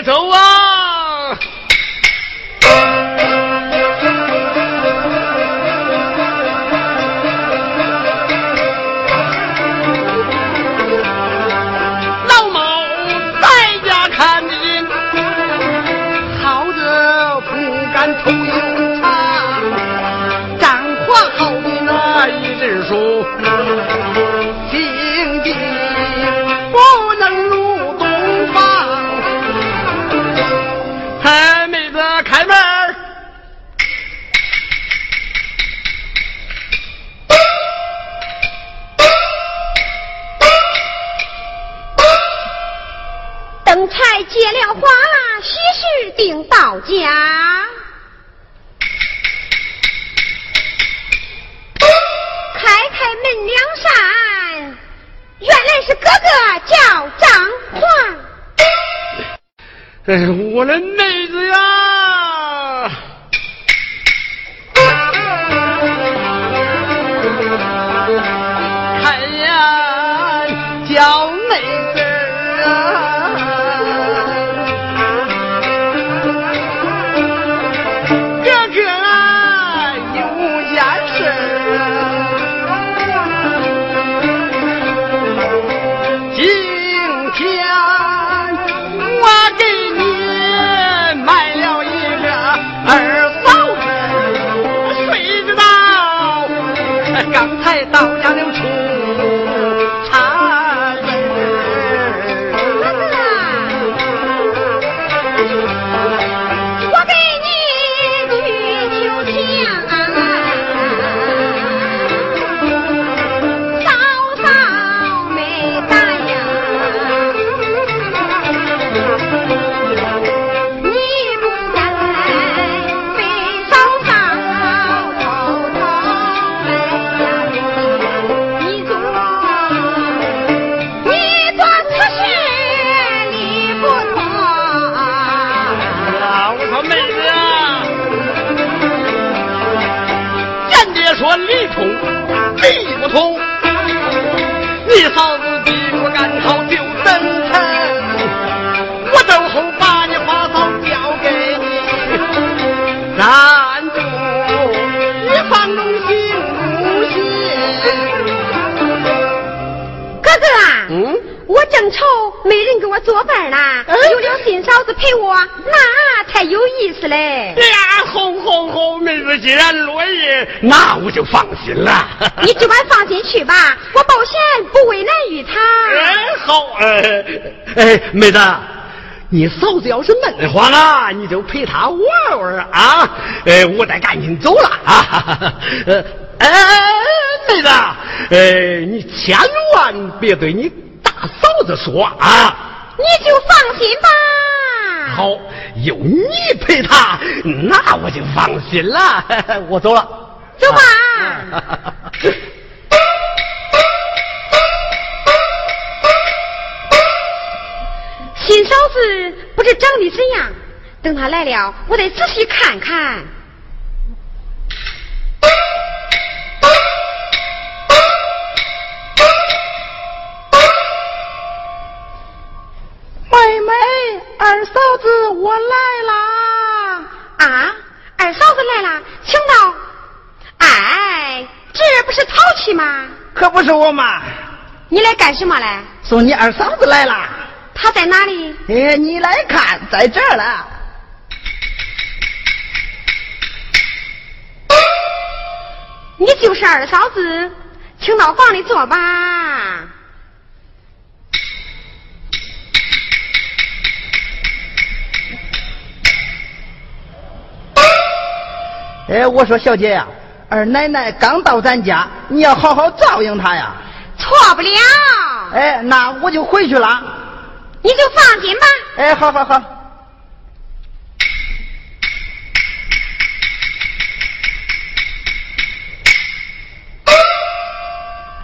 接走啊！哎，哎，妹子，你嫂子要是闷慌啊，你就陪她玩玩啊。哎，我得赶紧走了啊。呃，哎，妹子，哎，你千万别对你大嫂子说啊。你就放心吧。好，有你陪她，那我就放心了。我走了。走吧。新嫂子不知长得怎样，等她来了，我得仔细看看。妹妹，二嫂子，我来啦！啊，二嫂子来了，请到。哎，这不是淘气吗？可不是我嘛，你来干什么来？送你二嫂子来啦！她在哪里？哎，你来看，在这儿了。你就是二嫂子，请到房里坐吧。哎，我说小姐呀、二奶奶刚到咱家，你要好好照应她呀。错不了，哎，那我就回去了。你就放心吧。哎，好好好。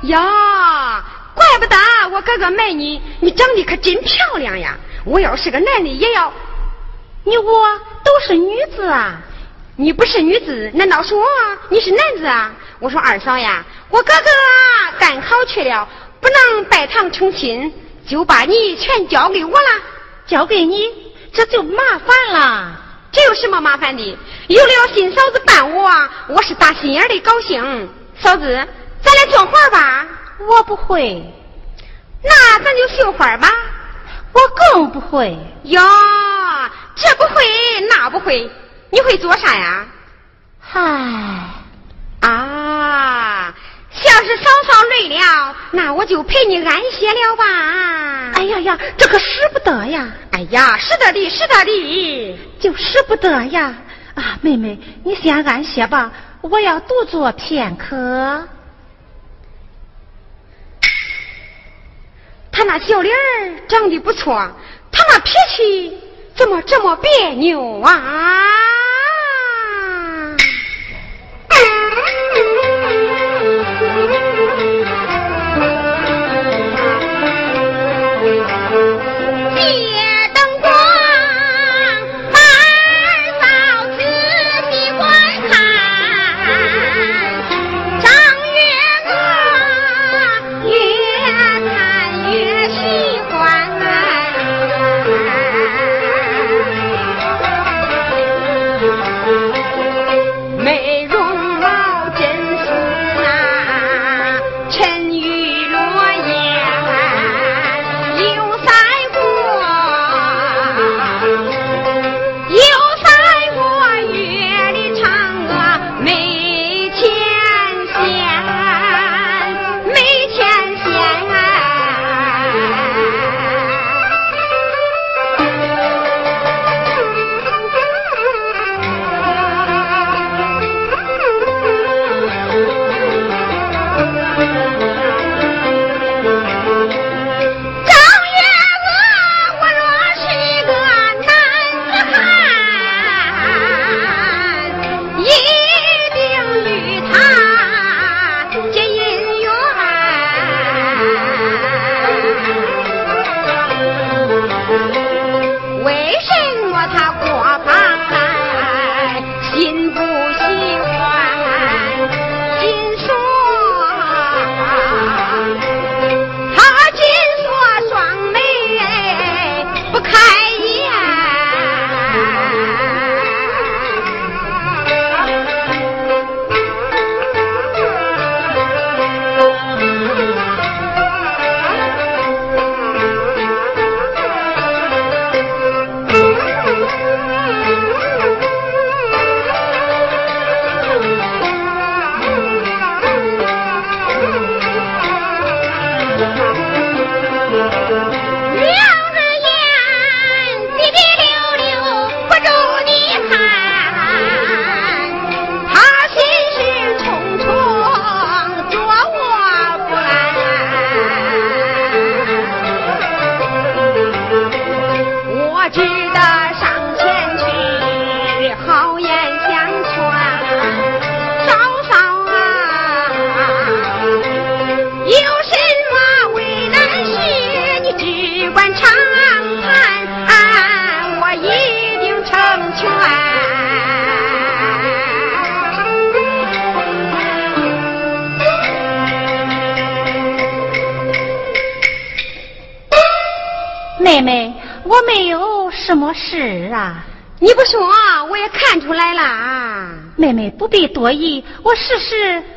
呀，怪不得我哥哥买你，你长得可真漂亮呀！我要是个男的，也要。你我都是女子啊，你不是女子，难道说你是男子啊？我说二嫂呀，我哥哥啊赶考去了，不能拜堂成亲，就把你全交给我了。交给你，这就麻烦了。这有什么麻烦的？有了新嫂子伴我，我是打心眼的高兴。嫂子，咱俩做活吧。我不会。那咱就绣花吧。我更不会。哟，这不会那不会，你会做啥呀？嗨，啊，要是嫂嫂累了，那我就陪你安歇了吧。哎呀呀，这可使不得呀！哎呀，使得的，使得的，就使不得呀！啊，妹妹，你先安歇吧，我要独坐片刻。他那小脸儿长得不错，他那脾气怎么这么别扭啊？妹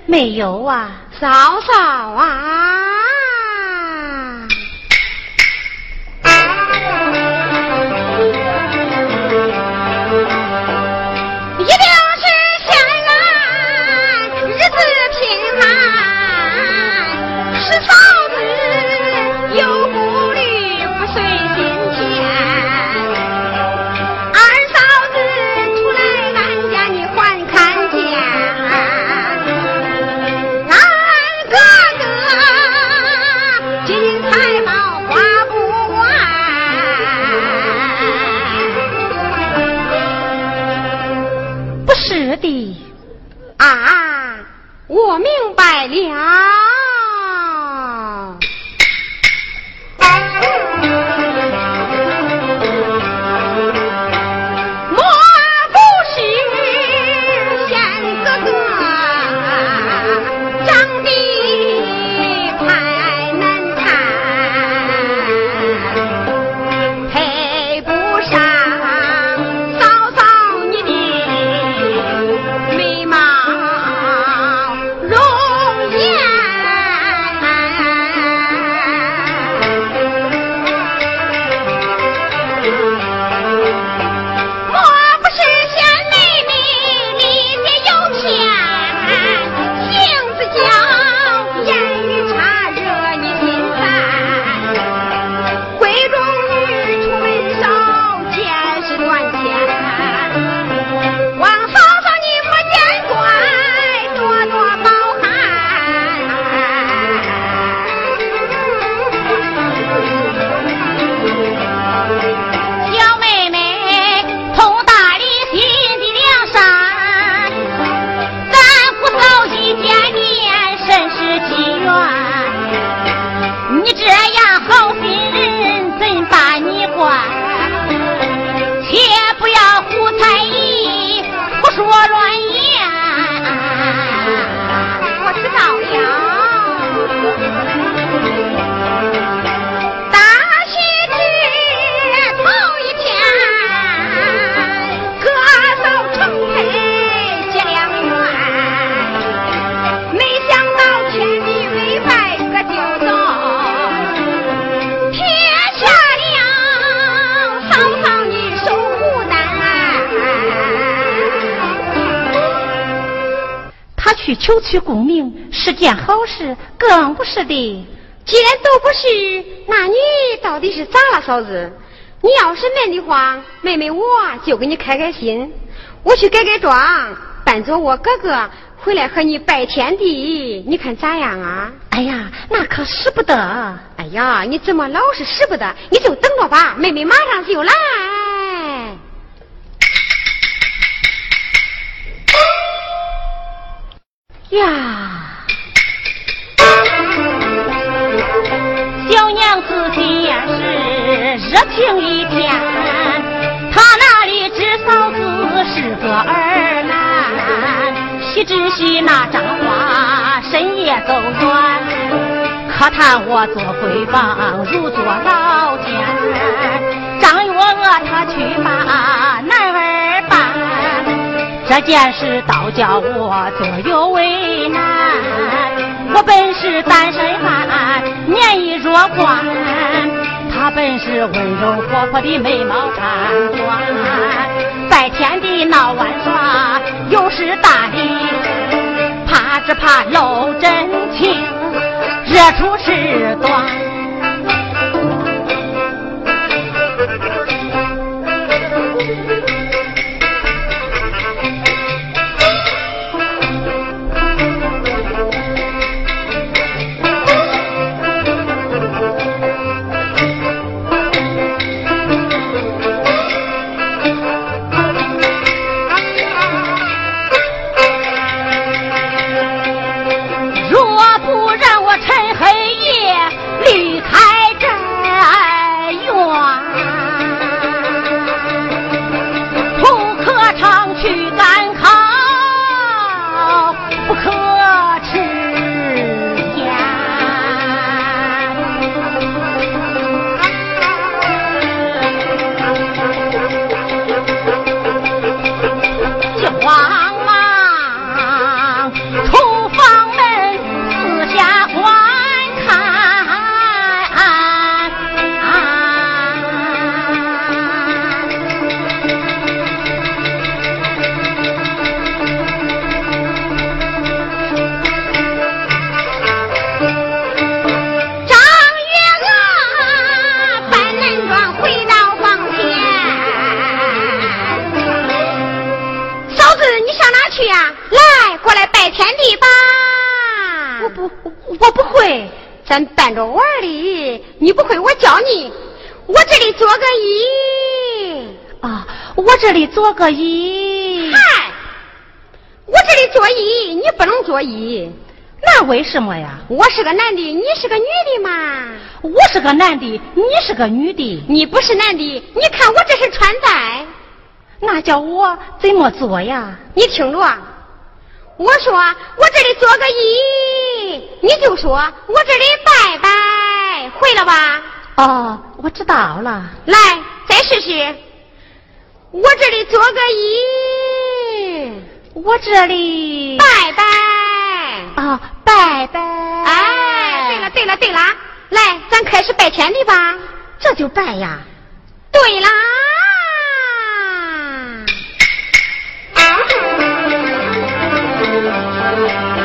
没有啊。嫂嫂啊。取功名是件好事，更不是的。既然都不是，那你到底是咋了，嫂子？你要是闷的话，妹妹我就给你开开心，我去改改装，扮作我哥哥回来和你拜天地，你看咋样啊？哎呀，那可使不得！哎呀，你怎么老是使不得？你就等着吧，妹妹马上就来。呀，小娘子今夜是热情一片，她那里知嫂子是个儿男，喜只喜那张花深夜走远，可叹我做闺房如做老监，张月娥她去把男。这件事倒叫我左右为难。我本是单身汉，年已弱冠，他本是温柔活泼的美貌三端，在天地闹玩耍，又是大礼，怕只怕露真情，惹出事端。个揖。嗨，我这里做揖，你不能做揖。那为什么呀？我是个男的，你是个女的嘛。我是个男的，你是个女的。你不是男的，你看我这是穿戴。那叫我怎么做呀？你听着。我说我这里做个揖，你就说我这里拜拜，会了吧？哦，我知道了。来，再试试。我这里做个揖，我这里拜拜。啊，拜拜。哎，对了对了对了，来，咱开始拜天地吧。这就拜呀。对啦。叫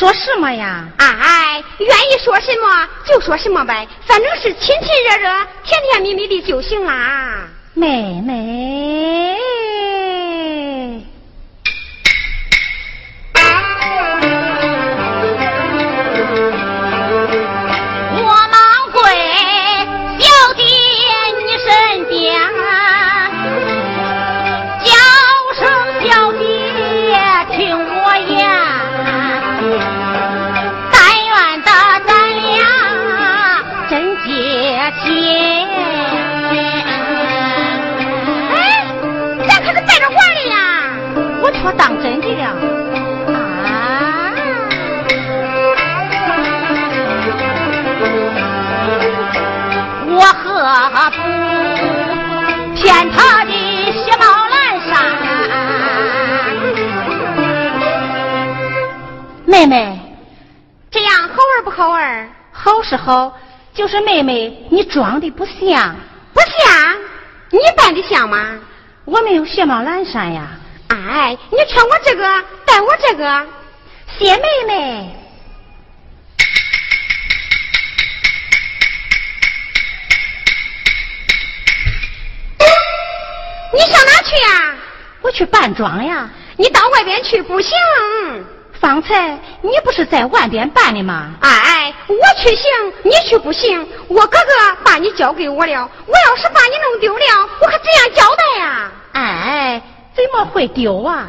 说什么呀？哎，愿意说什么就说什么呗，反正是亲亲热热、甜甜蜜蜜的就行啦。妹妹。妹妹，这样好玩不好玩？好是好，就是妹妹你装的不像，不像？你扮的像吗？我没有雪帽蓝衫呀。哎，你穿我这个，戴我这个，谢妹妹。你上哪去呀？我去扮装呀。你到外边去不行。方才你不是在外边办的吗？哎，我去行，你去不行。我哥哥把你交给我了，我要是把你弄丢了，我可怎样交代呀？哎，怎么会丢啊？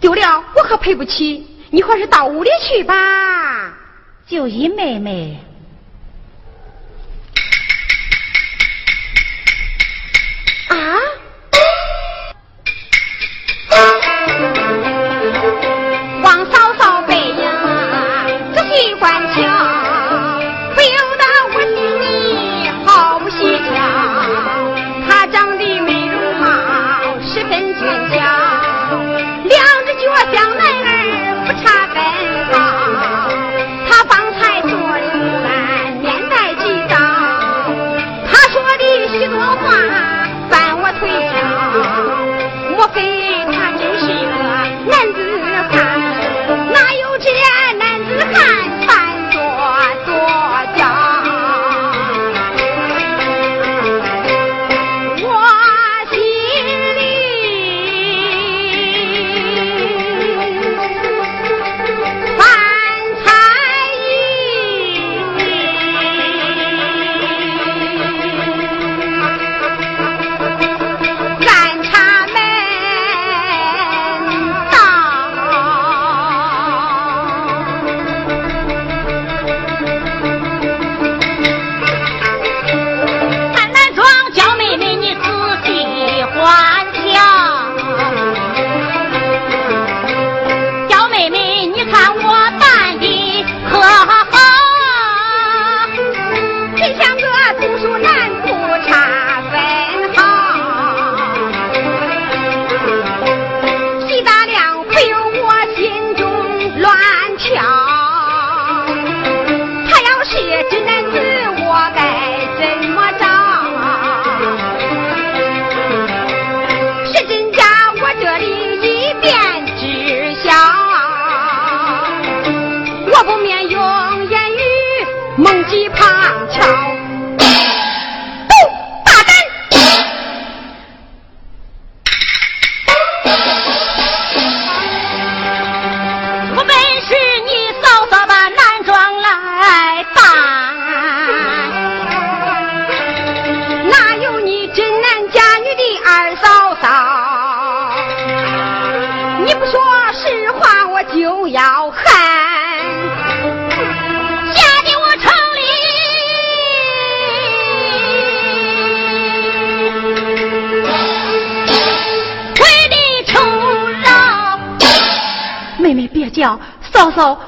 丢了我可赔不起。你还是到屋里去吧。就一妹妹。啊？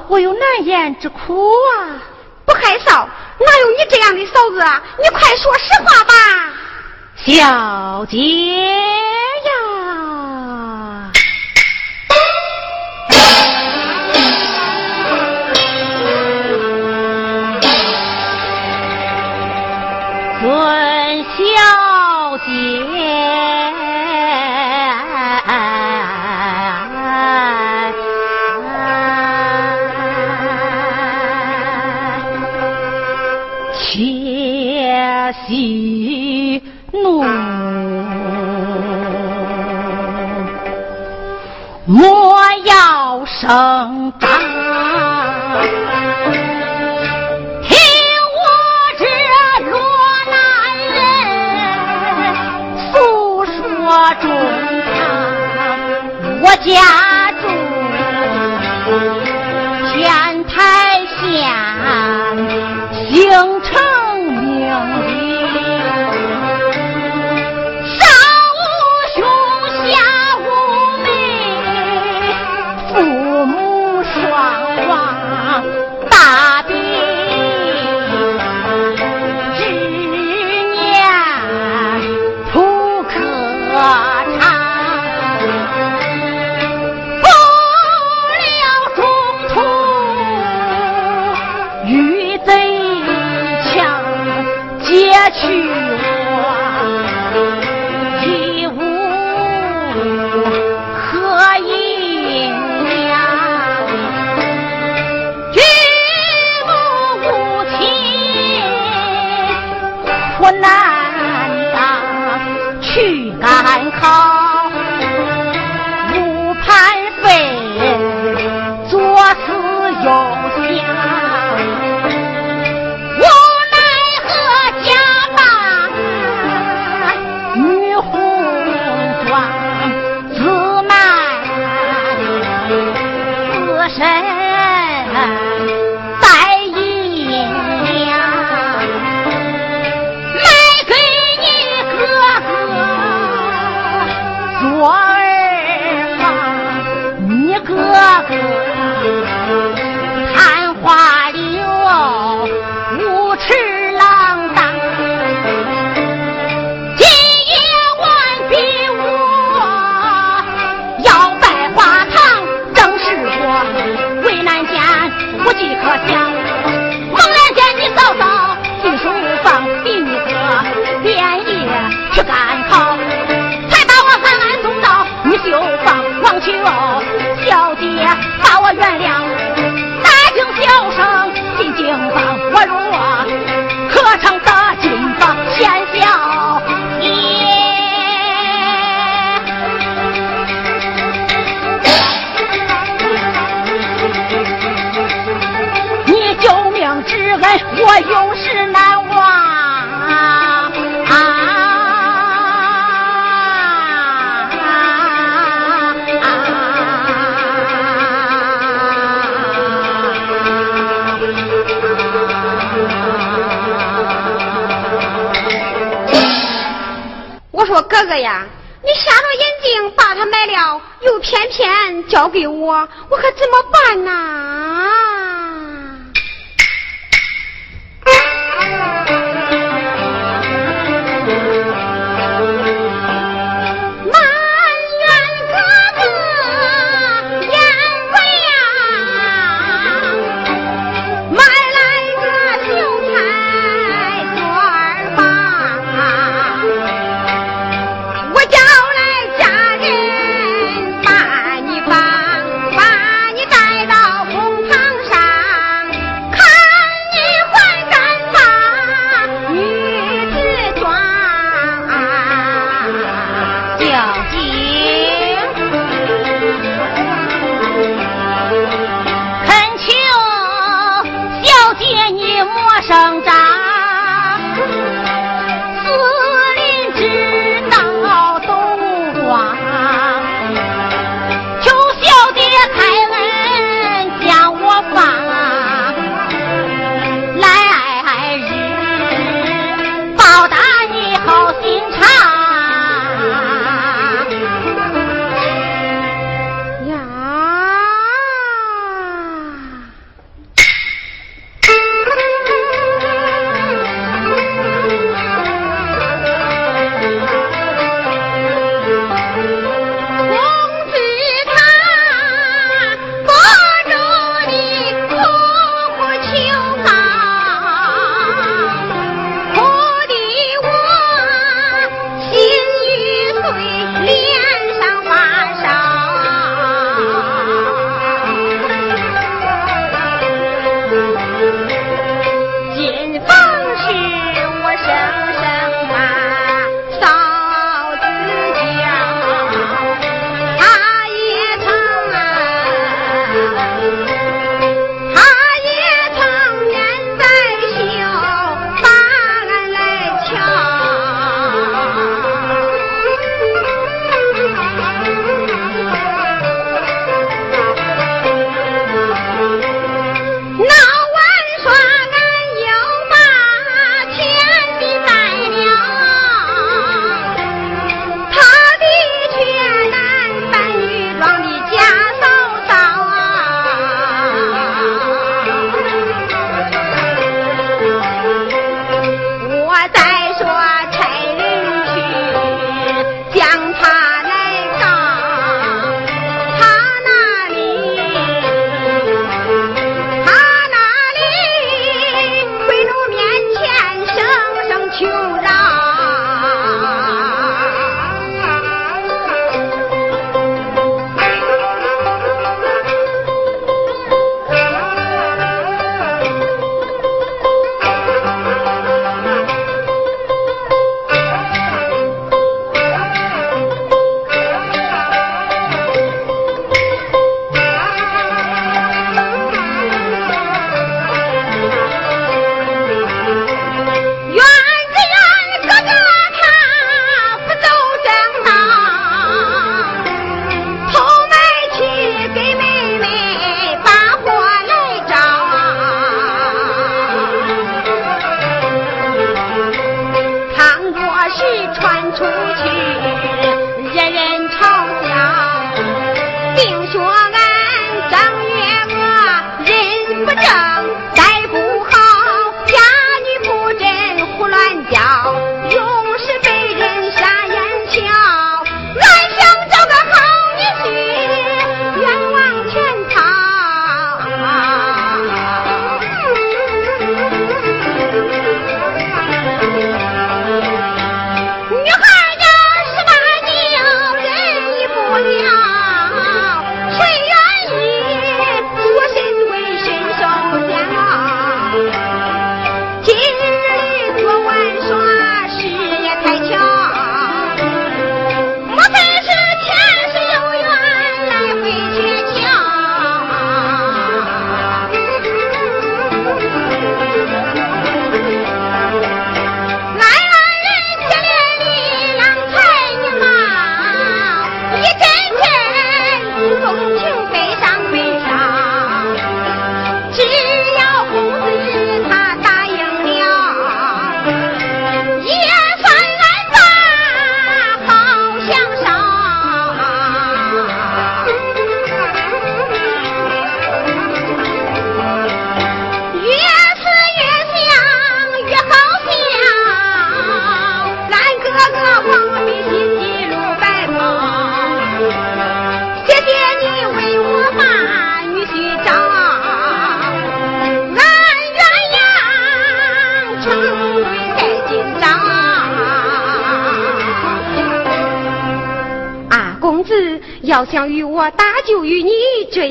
我有难言之苦啊！不害臊，哪有你这样的嫂子啊？你快说实话吧，小姐切喜怒莫要声张，听我这罗南人诉说衷肠，我家哥哥呀，你瞎了眼睛把他买了，又偏偏交给我，我可怎么办呢？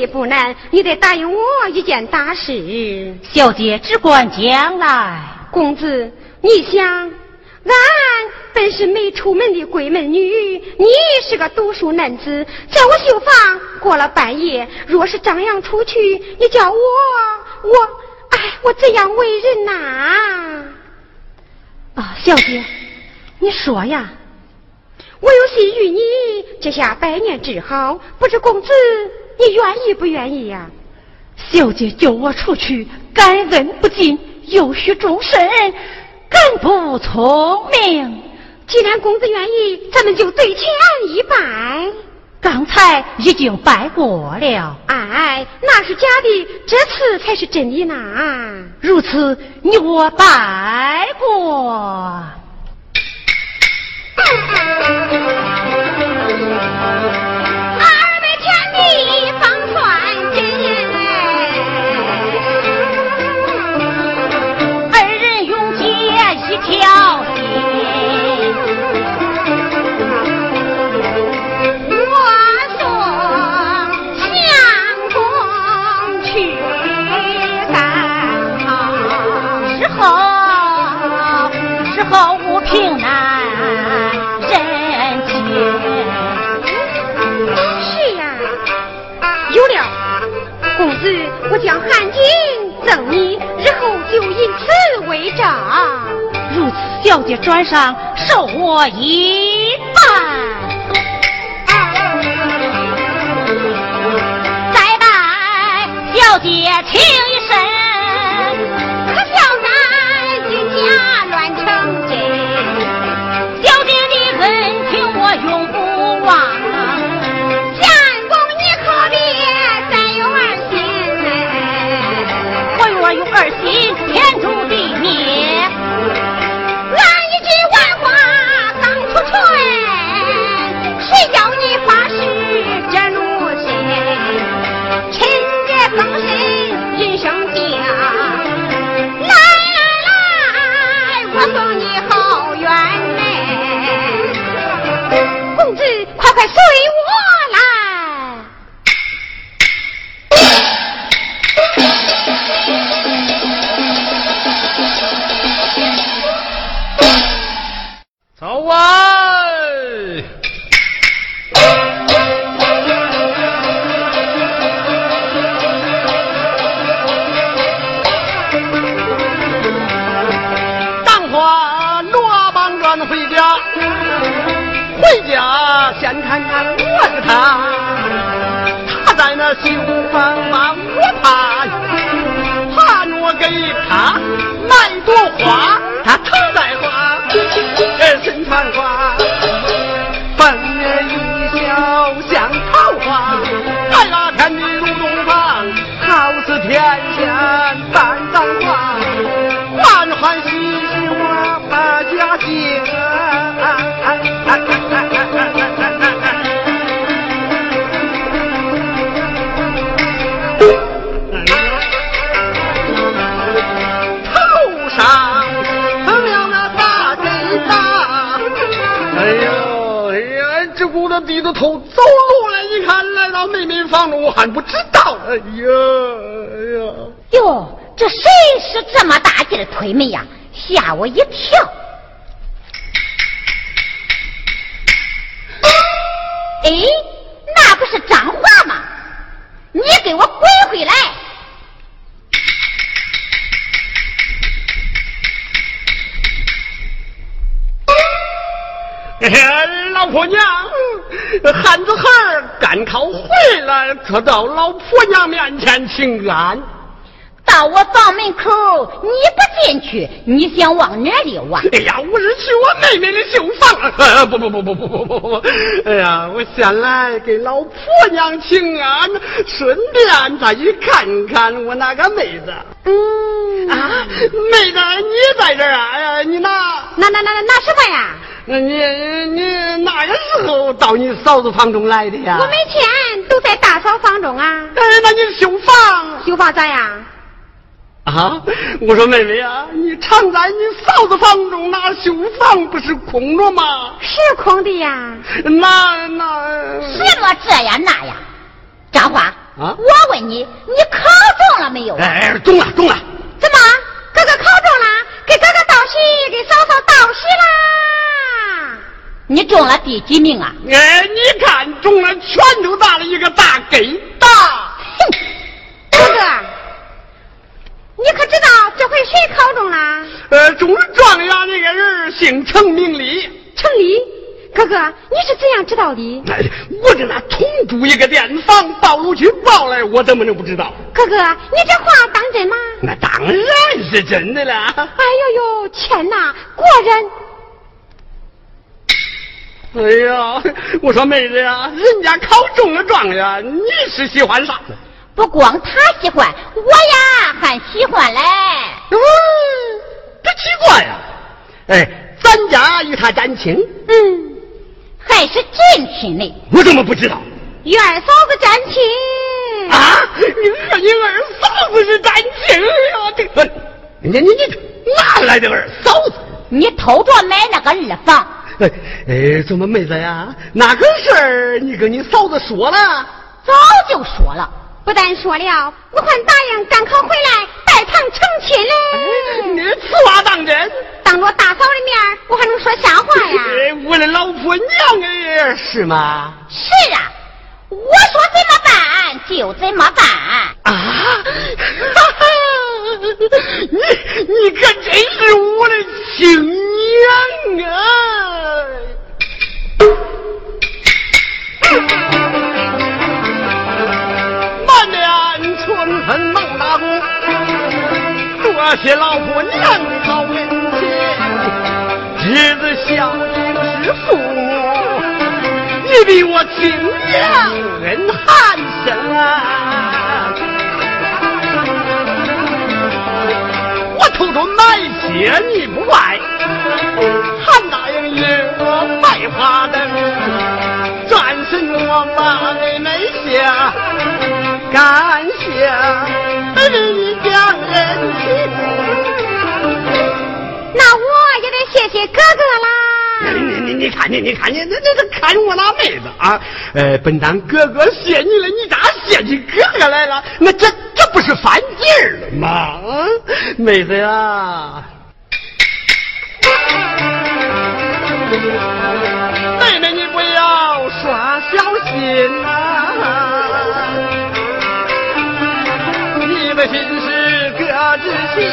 也不难。你得答应我一件大事。小姐只管将来。公子，你想，俺本是没出门的闺门女，你是个读书男子，在我绣房过了半夜，若是张扬出去，你叫我我哎，我怎样为人呐？啊，小姐，你说呀。我有心与你结下百年之好，不知公子你愿意不愿意呀？小姐救我出去，感恩不尽，有许终身，敢不聪明？既然公子愿意，咱们就对前一拜。刚才已经拜过了。哎，那是假的，这次才是真的呢。如此，你我拜过。保我平安，人间是呀，有了公子，我将汉巾赠你，日后就以此为证。如此，小姐转上，受我一拜。再拜，小姐请。话。他，他在那绣房把我怕，怕我给他买朵花，他头戴花。身穿花，粉面一笑像桃花，在那天的入洞房，好似天下低着头走路了，你看来到妹妹房中，我还不知道。哎呀哎呀，哟，这谁是这么大劲的推门呀？吓我一跳！哎，那不是张华吗？你给我滚回来！老婆娘，汉子孩儿赶考回来，可到老婆娘面前请安。到我房门口，你不进去，你想往哪里望？哎呀，我是去我妹妹的绣房。不不不不不不不不！哎呀，我先来给老婆娘请安，顺便再去看看我那个妹子。嗯啊，妹子，你在这儿啊？哎呀，你拿拿拿拿拿什么呀？那你你哪个时候到你嫂子房中来的呀？我每天都在大嫂房中啊。哎，那你修房？修房咋样？啊！我说妹妹啊，你常在你嫂子房中，那修房不是空着吗？是空的呀。那那什么这呀那呀？张花啊我问你，你考中了没有啊？哎，中了中了，怎么，哥哥考中了？给哥哥道喜，给嫂嫂道喜啦！你中了第几名啊？哎，你看中了，拳头大的一个大给大。哼，哥哥，你可知道这回谁考中了？呃，中了状元那个人姓程名礼。程理。哥哥，你是怎样知道的？哎，我跟他同住一个店房，报入去报来，我怎么能不知道？哥哥，你这话当真吗？那当然是真的了。哎呦呦，天哪，果然！哎呀，我说妹子呀，人家考中了状元，你是喜欢啥呢？不光他喜欢，我呀还喜欢嘞。嗯，这奇怪呀！哎，咱家与他沾亲，嗯，还是近亲呢。我怎么不知道？与二嫂子沾亲。啊，你和你二嫂子是沾亲呀？这个，你你你哪来的二嫂子？你偷着买那个二房，哎哎，怎么妹子呀？哪个事儿你跟你嫂子说了？早就说了。不但说了，我还答应赶考回来拜堂成亲嘞。你此话当真？当着大嫂的面，我还能说瞎话呀？哎，为了老婆娘哎，是吗？是啊，我说怎么办就怎么办。啊！你你可真是我的亲娘啊！满脸春风忙打鼓，多谢老婆娘好恩情，侄子孝敬是父母。你比我亲娘恩寒深啊！我偷偷买些你不卖，还答应与我白花灯，转身我把妹妹下，感谢你将恩情。那我也得谢谢哥哥啦。你你你你看你你看你这这这看我那妹子啊！呃，本当哥哥谢你了，你咋谢起哥哥来了？那这这不是犯劲儿了吗？妹子呀，妹妹你不要耍小心呐、你的心是哥之心。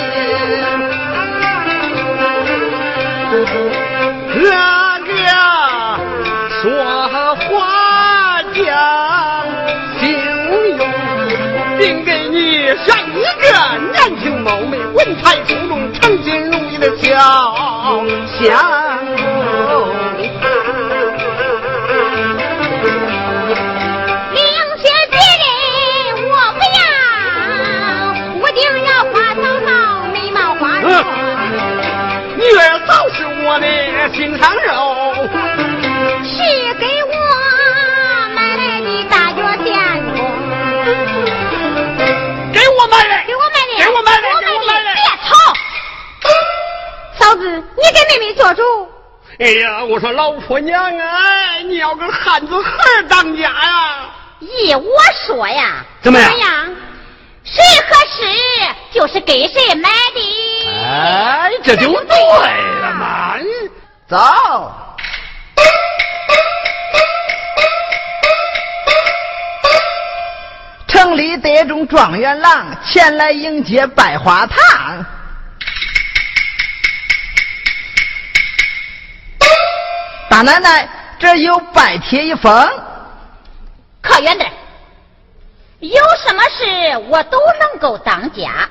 貌美、文采出众、称心如意的小侠给妹妹做主。哎呀，我说老婆娘啊，你要个汉子孩儿当家呀！依我说呀，怎么样？谁合适就是给谁买的。哎，这就对了嘛！走。城里得中状元郎前来迎接拜花堂。大奶奶，这有拜帖一封。靠远点有什么事我都能够当家。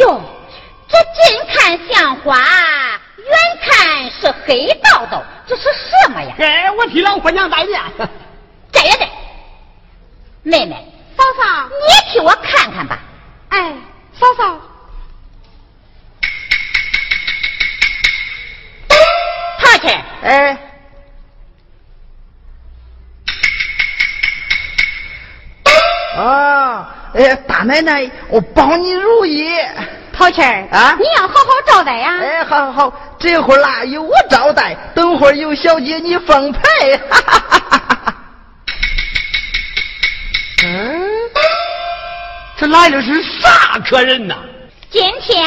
哟，这近看像花，远看是黑道道，这是什么呀？哎，我替老婆娘带的。站远点儿妹妹，嫂嫂，你替我看看吧。哎，嫂嫂，哎，啊，哎，大奶奶，我保你如意。好气儿啊你要好好招待呀。哎，好好好，这会儿啦有我招待，等会儿有小姐你奉陪。哈哈哈哈哈嗯，这来的是啥客人呐？今天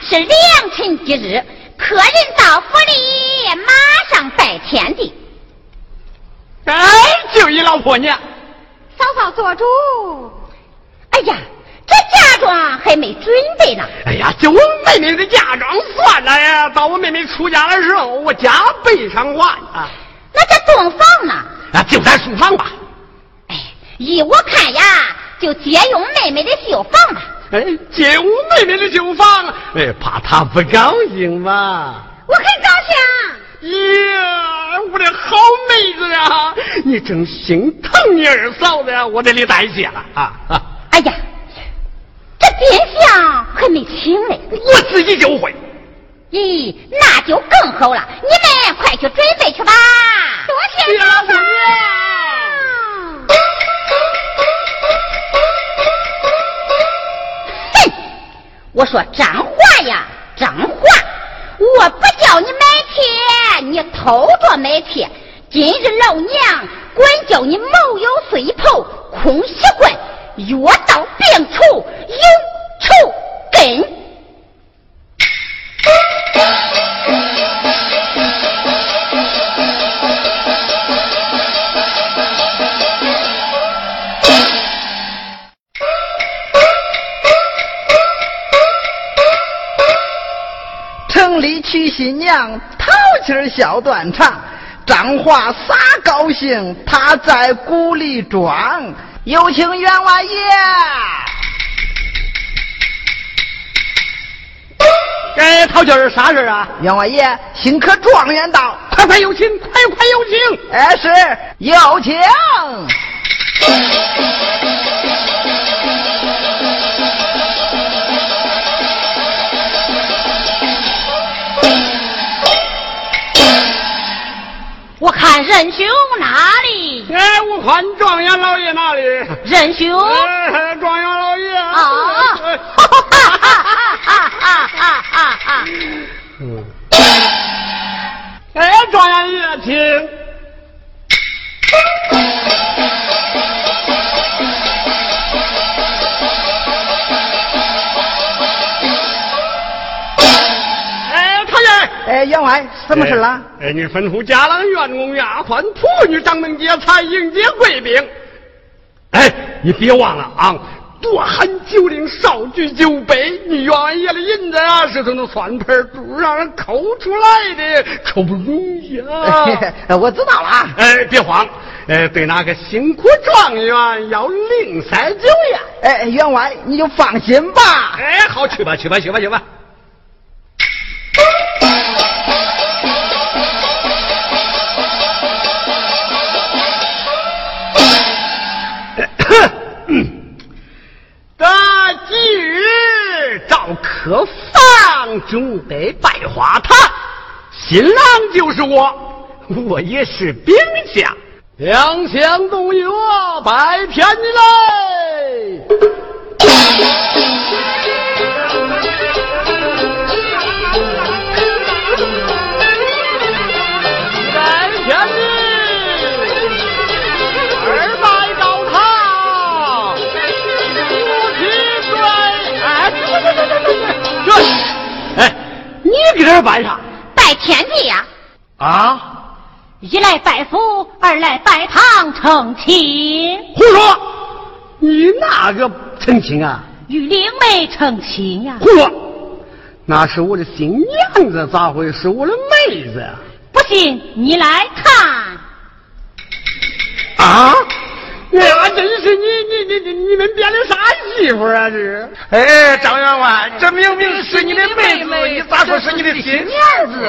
是良辰吉日，客人到府里，马上拜天地。哎，就一老婆娘。嫂嫂做主。哎呀，这嫁妆还没准备呢。哎呀，就我妹妹的嫁妆算了呀，到我妹妹出嫁的时候，我加倍偿还啊！那这洞房呢？啊，就在书房吧。哎，依我看呀，就借用妹妹的绣房吧。哎，借我妹妹的旧房，哎，怕她不高兴嘛。我很高兴。呀，我的好妹子呀，你真心疼你二嫂子呀，我这里带谢了啊啊！哎呀，这殿下还没请嘞。我自己就会。咦，那就更好了。你们快去准备去吧。多谢嫂嫂。哼，我说张华呀，张华！我不叫你买铁，你偷着买铁。今日老娘管教你毛有碎头，空习惯，药到病除，有仇根。新娘，淘气儿笑断肠。张华撒高兴，他在鼓里装。有请员外爷。哎，淘气儿啥事儿啊？员外爷，新科状元到，快快有请，快快有请！哎，是有请。我看仁兄哪里？哎，我看状元老爷哪里？仁兄哎，状元老爷啊！哈哈哈哈哈哈哈！嗯。哎，状元爷，请。哎，员外，什么事了？哎，你吩咐家郎、员工、丫鬟、仆女、掌门接财迎接贵宾。哎，你别忘了啊，多喊酒令，少举酒杯。你员外爷的银子啊，是从那算盘珠让人抠出来的，可不容易啊。哎 我知道了啊。哎，别慌，哎，对那个辛苦状元要另塞酒呀。哎，员外你就放心吧。哎，好，去吧，去吧，去吧，去吧。日照客房，准备拜花堂。新郎就是我，我也是兵将。两相动约，拜天你来。拜啥？拜天地呀！啊？一来拜府，二来拜堂成亲，胡说！你哪个成亲啊？与灵妹成亲呀！胡说！那是我的新娘子，咋会是我的妹子呀？不信你来看。啊！哎呀，真是你你你你你们编的啥媳妇啊？这是？哎，张员外，这明明是你的妹妹，你咋说是你的新娘子？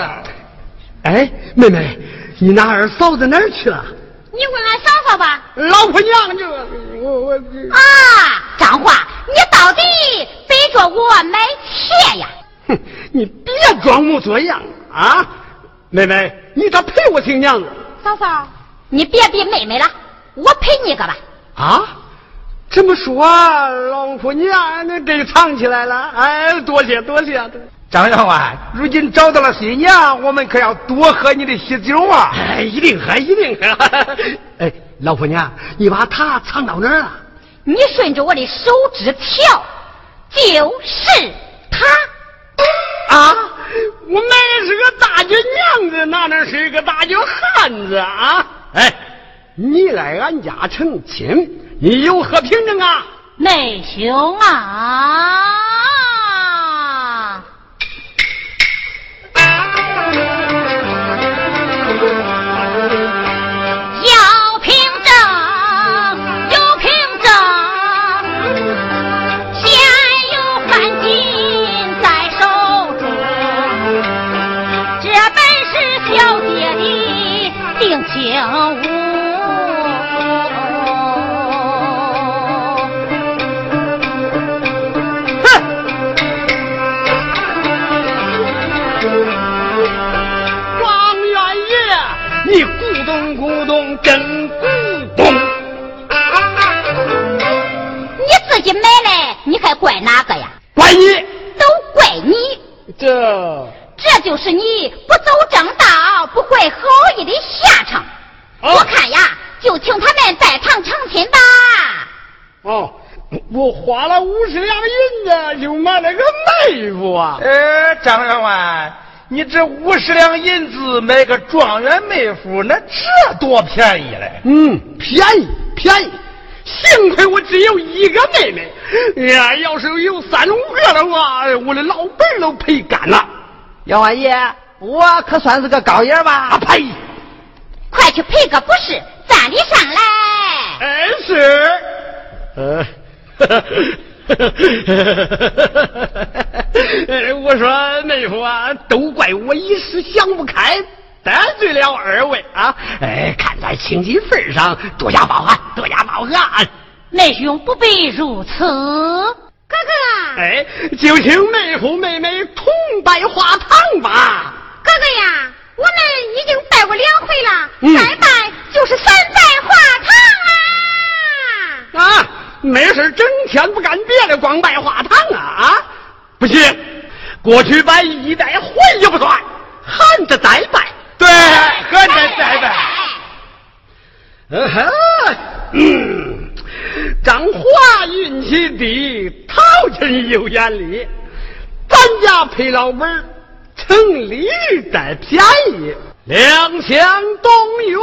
哎，妹妹，你那二嫂子哪儿去了？你问俺嫂嫂吧。老婆娘这个，我我这啊，张华，你到底背着我买鞋呀？哼，你别装模作样啊！妹妹，你咋陪我亲娘子？嫂嫂，你别逼妹妹了，我陪你一个吧。啊，这这么说，老婆娘那真藏起来了。哎，多谢多谢。张员外，如今找到了新娘，我们可要多喝你的喜酒啊！哎，一定喝，一定喝。哎，老婆娘，你把她藏到哪儿了？你顺着我的手指跳，就是他。啊！我买的是个大脚娘子，哪能是一个大脚汉子啊？哎，你来俺家成亲。你有何凭证啊，内兄啊？要凭证，有凭证，现有半金在手中，这本是小姐的定情物真古董，你自己买来，你还怪哪个呀？怪你，都怪你。这这就是你不走正道，不怀好意的下场。我看呀，就请他们拜堂成亲吧。哦，我花了五十两银子就买了个妹夫啊！呃，张员外。你这五十两银子买个状元妹夫，那这多便宜嘞！嗯，便宜便宜。幸亏我只有一个妹妹，呀，要是有三五个的话，我的老本都赔干了。员外爷，我可算是个高爷吧？啊呸！快去赔个不是，站立上来。哎是。呃。我说妹夫啊，都怪我一时想不开，得罪了二位啊！哎，看在亲戚份上，多加包涵，多加包涵。妹兄不必如此，哥哥。哎，就请妹夫妹妹同拜花堂吧。哥哥呀，我们已经拜过两回了，再拜就是三拜花堂啊！啊。没事整天不干别的，光卖花糖啊啊！不行，过去拜一带，回也不算，喊着再拜。对，喊着再拜。嗯哼，张华运气低，陶金有眼力，咱家赔老本儿，城里占便宜，两相东远。